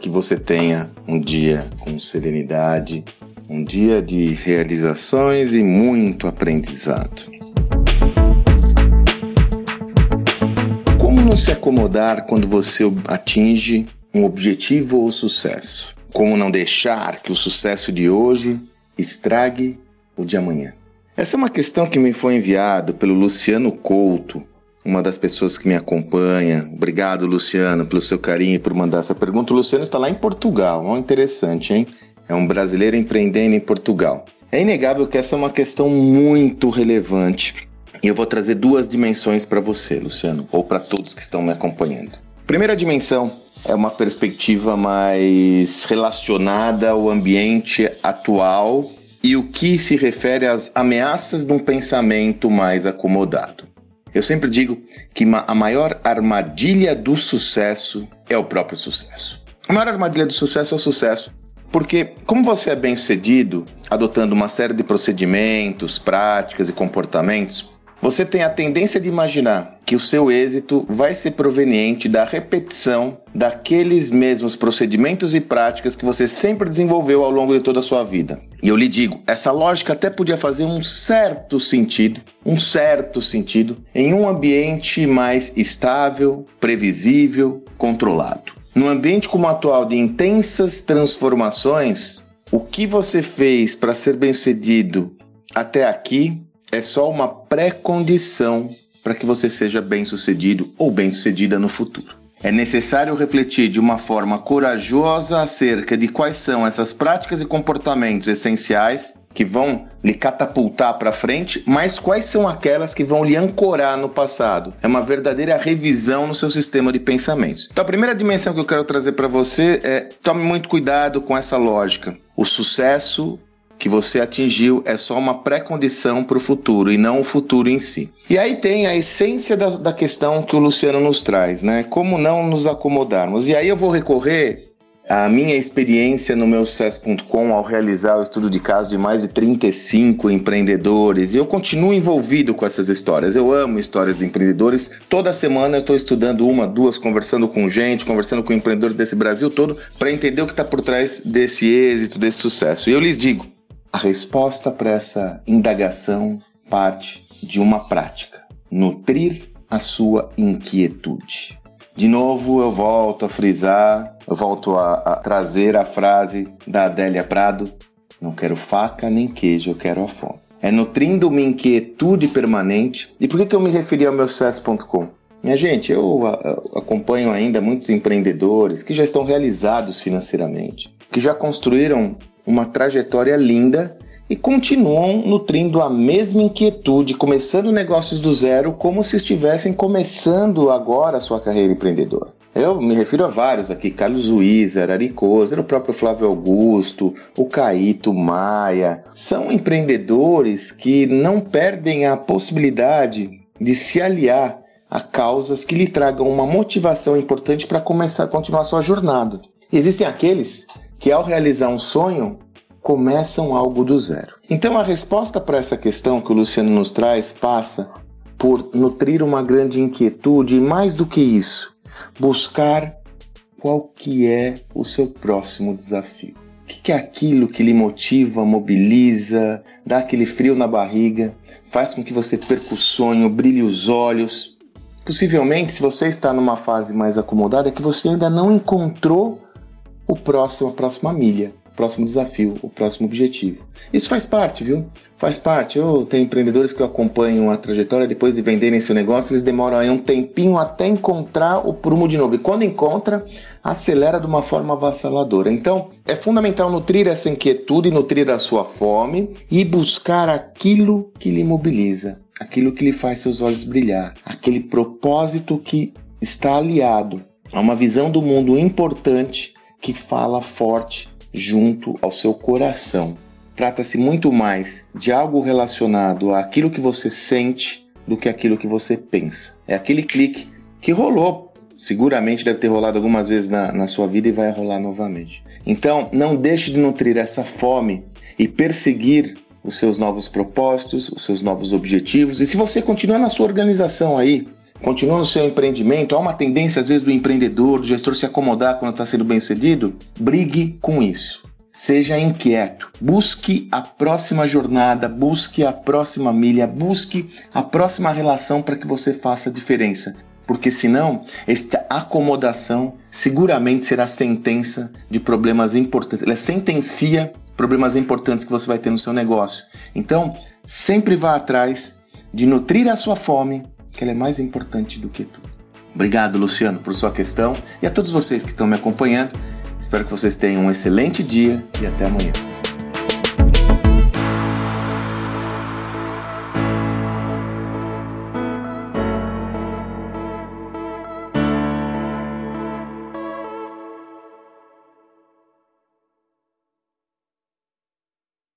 que você tenha um dia com serenidade, um dia de realizações e muito aprendizado. Como não se acomodar quando você atinge um objetivo ou sucesso? Como não deixar que o sucesso de hoje estrague o de amanhã? Essa é uma questão que me foi enviada pelo Luciano Couto, uma das pessoas que me acompanha. Obrigado, Luciano, pelo seu carinho e por mandar essa pergunta. O Luciano está lá em Portugal. Ó, interessante, hein? É um brasileiro empreendendo em Portugal. É inegável que essa é uma questão muito relevante. E eu vou trazer duas dimensões para você, Luciano, ou para todos que estão me acompanhando. Primeira dimensão é uma perspectiva mais relacionada ao ambiente atual e o que se refere às ameaças de um pensamento mais acomodado. Eu sempre digo que a maior armadilha do sucesso é o próprio sucesso. A maior armadilha do sucesso é o sucesso, porque como você é bem sucedido, adotando uma série de procedimentos, práticas e comportamentos, você tem a tendência de imaginar que o seu êxito vai ser proveniente da repetição daqueles mesmos procedimentos e práticas que você sempre desenvolveu ao longo de toda a sua vida. E eu lhe digo, essa lógica até podia fazer um certo sentido, um certo sentido, em um ambiente mais estável, previsível, controlado. Num ambiente como o atual de intensas transformações, o que você fez para ser bem-sucedido até aqui é só uma pré-condição para que você seja bem-sucedido ou bem-sucedida no futuro. É necessário refletir de uma forma corajosa acerca de quais são essas práticas e comportamentos essenciais que vão lhe catapultar para frente, mas quais são aquelas que vão lhe ancorar no passado. É uma verdadeira revisão no seu sistema de pensamentos. Então, a primeira dimensão que eu quero trazer para você é tome muito cuidado com essa lógica. O sucesso que você atingiu é só uma pré-condição para o futuro e não o futuro em si. E aí tem a essência da, da questão que o Luciano nos traz, né? Como não nos acomodarmos. E aí eu vou recorrer à minha experiência no meu sucesso.com ao realizar o estudo de caso de mais de 35 empreendedores. E eu continuo envolvido com essas histórias. Eu amo histórias de empreendedores. Toda semana eu estou estudando uma, duas, conversando com gente, conversando com empreendedores desse Brasil todo para entender o que está por trás desse êxito, desse sucesso. E eu lhes digo, a resposta para essa indagação parte de uma prática: nutrir a sua inquietude. De novo, eu volto a frisar, eu volto a, a trazer a frase da Adélia Prado: não quero faca nem queijo, eu quero a fome. É nutrindo uma inquietude permanente. E por que, que eu me referi ao meu sucesso.com? Minha gente, eu, eu acompanho ainda muitos empreendedores que já estão realizados financeiramente, que já construíram uma trajetória linda e continuam nutrindo a mesma inquietude, começando negócios do zero como se estivessem começando agora a sua carreira empreendedora. Eu me refiro a vários aqui, Carlos Luiza, Ari Kozer, o próprio Flávio Augusto, o Caíto Maia. São empreendedores que não perdem a possibilidade de se aliar a causas que lhe tragam uma motivação importante para começar a continuar sua jornada. Existem aqueles que ao realizar um sonho começam algo do zero. Então a resposta para essa questão que o Luciano nos traz passa por nutrir uma grande inquietude e mais do que isso, buscar qual que é o seu próximo desafio. O que é aquilo que lhe motiva, mobiliza, dá aquele frio na barriga, faz com que você perca o sonho, brilhe os olhos. Possivelmente, se você está numa fase mais acomodada, é que você ainda não encontrou o próximo, a próxima milha, o próximo desafio, o próximo objetivo. Isso faz parte, viu? Faz parte. Eu tenho empreendedores que acompanham a trajetória depois de venderem seu negócio, eles demoram aí um tempinho até encontrar o prumo de novo. E quando encontra, acelera de uma forma avassaladora. Então, é fundamental nutrir essa inquietude, nutrir a sua fome e buscar aquilo que lhe mobiliza, aquilo que lhe faz seus olhos brilhar, aquele propósito que está aliado a uma visão do mundo importante que fala forte junto ao seu coração. Trata-se muito mais de algo relacionado àquilo que você sente do que aquilo que você pensa. É aquele clique que rolou, seguramente deve ter rolado algumas vezes na, na sua vida e vai rolar novamente. Então, não deixe de nutrir essa fome e perseguir os seus novos propósitos, os seus novos objetivos. E se você continuar na sua organização aí, continua no seu empreendimento, há uma tendência às vezes do empreendedor, do gestor se acomodar quando está sendo bem sucedido, brigue com isso. Seja inquieto, busque a próxima jornada, busque a próxima milha, busque a próxima relação para que você faça diferença. Porque senão, esta acomodação seguramente será sentença de problemas importantes. Ela sentencia problemas importantes que você vai ter no seu negócio. Então, sempre vá atrás de nutrir a sua fome, que ela é mais importante do que tudo. Obrigado, Luciano, por sua questão e a todos vocês que estão me acompanhando. Espero que vocês tenham um excelente dia e até amanhã.